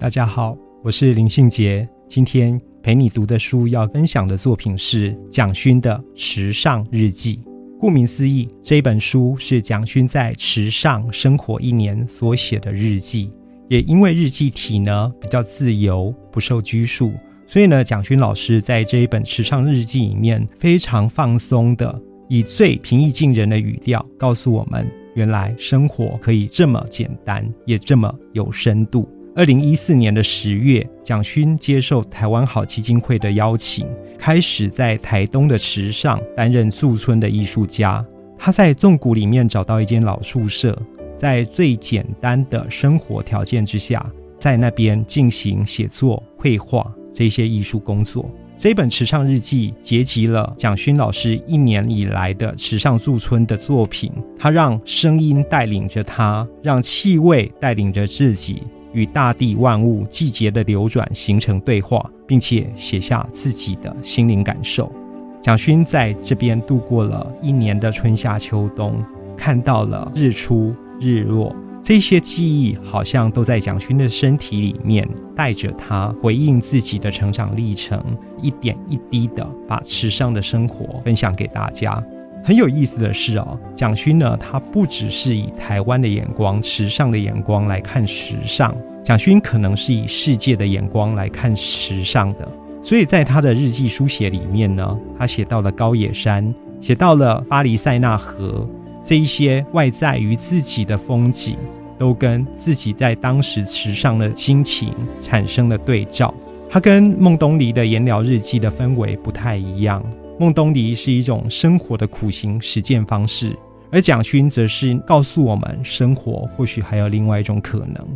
大家好，我是林信杰。今天陪你读的书要分享的作品是蒋勋的《池上日记》。顾名思义，这本书是蒋勋在池上生活一年所写的日记。也因为日记体呢比较自由，不受拘束，所以呢，蒋勋老师在这一本《池上日记》里面非常放松的，以最平易近人的语调告诉我们，原来生活可以这么简单，也这么有深度。二零一四年的十月，蒋勋接受台湾好基金会的邀请，开始在台东的池上担任驻村的艺术家。他在纵谷里面找到一间老宿舍，在最简单的生活条件之下，在那边进行写作、绘画这些艺术工作。这本池上日记结集了蒋勋老师一年以来的池上驻村的作品。他让声音带领着他，让气味带领着自己。与大地万物季节的流转形成对话，并且写下自己的心灵感受。蒋勋在这边度过了一年的春夏秋冬，看到了日出日落，这些记忆好像都在蒋勋的身体里面，带着他回应自己的成长历程，一点一滴的把池上的生活分享给大家。很有意思的是哦，蒋勋呢，他不只是以台湾的眼光、时尚的眼光来看时尚，蒋勋可能是以世界的眼光来看时尚的。所以在他的日记书写里面呢，他写到了高野山，写到了巴黎塞纳河，这一些外在于自己的风景，都跟自己在当时时尚的心情产生了对照。他跟孟东篱的颜料日记的氛围不太一样。孟东篱是一种生活的苦行实践方式，而蒋勋则是告诉我们，生活或许还有另外一种可能。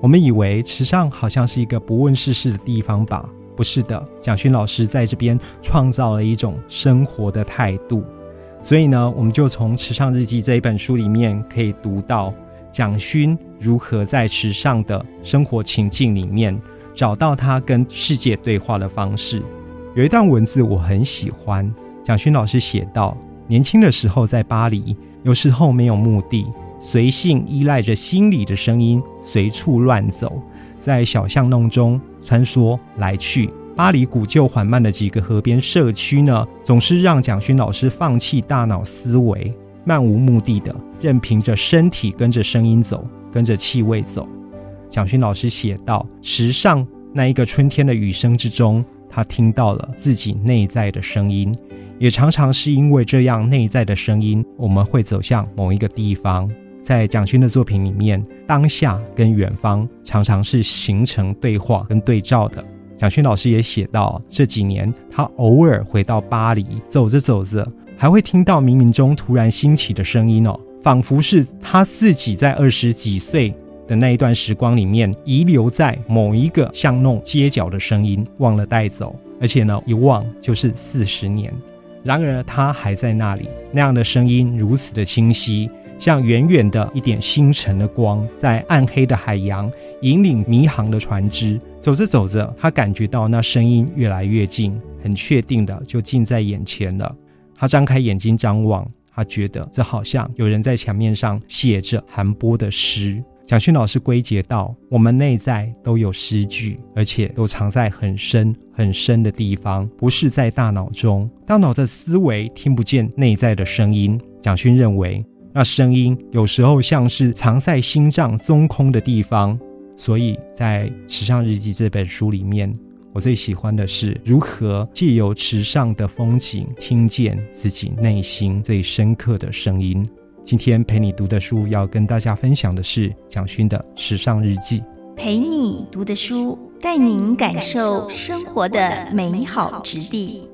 我们以为池上好像是一个不问世事的地方吧？不是的，蒋勋老师在这边创造了一种生活的态度。所以呢，我们就从《池上日记》这一本书里面可以读到蒋勋如何在池上的生活情境里面找到他跟世界对话的方式。有一段文字我很喜欢，蒋勋老师写道：年轻的时候在巴黎，有时候没有目的，随性依赖着心里的声音，随处乱走，在小巷弄中穿梭来去。巴黎古旧缓慢的几个河边社区呢，总是让蒋勋老师放弃大脑思维，漫无目的的，任凭着身体跟着声音走，跟着气味走。蒋勋老师写道：时尚那一个春天的雨声之中。他听到了自己内在的声音，也常常是因为这样内在的声音，我们会走向某一个地方。在蒋勋的作品里面，当下跟远方常常是形成对话跟对照的。蒋勋老师也写到，这几年他偶尔回到巴黎，走着走着，还会听到冥冥中突然兴起的声音哦，仿佛是他自己在二十几岁。的那一段时光里面，遗留在某一个巷弄街角的声音，忘了带走，而且呢，一忘就是四十年。然而，它还在那里，那样的声音如此的清晰，像远远的一点星辰的光，在暗黑的海洋引领迷航的船只。走着走着，他感觉到那声音越来越近，很确定的就近在眼前了。他张开眼睛张望，他觉得这好像有人在墙面上写着韩波的诗。蒋勋老师归结到：我们内在都有诗句，而且都藏在很深很深的地方，不是在大脑中。大脑的思维听不见内在的声音。蒋勋认为，那声音有时候像是藏在心脏中空的地方。所以在《池上日记》这本书里面，我最喜欢的是如何借由池上的风景，听见自己内心最深刻的声音。今天陪你读的书，要跟大家分享的是蒋勋的《时尚日记》。陪你读的书，带您感受生活的美好之地。